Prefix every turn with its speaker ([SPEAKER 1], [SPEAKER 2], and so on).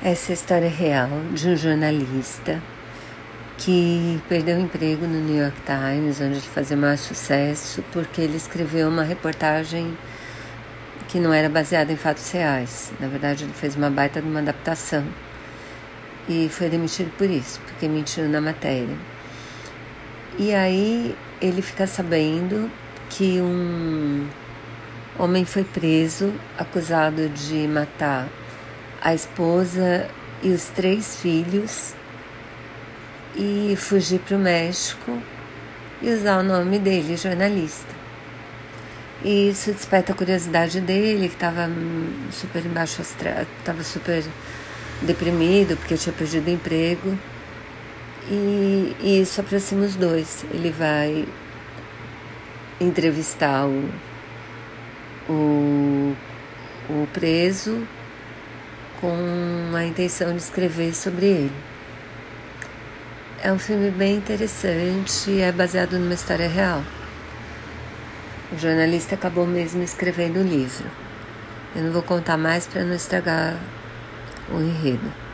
[SPEAKER 1] Essa história real de um jornalista que perdeu o emprego no New York Times, onde ele fazia maior sucesso, porque ele escreveu uma reportagem que não era baseada em fatos reais. Na verdade, ele fez uma baita de uma adaptação e foi demitido por isso, porque mentiu na matéria. E aí ele fica sabendo que um homem foi preso acusado de matar a esposa e os três filhos e fugir para o México e usar o nome dele, jornalista. E isso desperta a curiosidade dele, que estava super embaixo estava super deprimido porque tinha perdido o emprego. E, e isso aproxima os dois. Ele vai entrevistar o, o, o preso com a intenção de escrever sobre ele. É um filme bem interessante e é baseado numa história real. O jornalista acabou mesmo escrevendo o livro. Eu não vou contar mais para não estragar o enredo.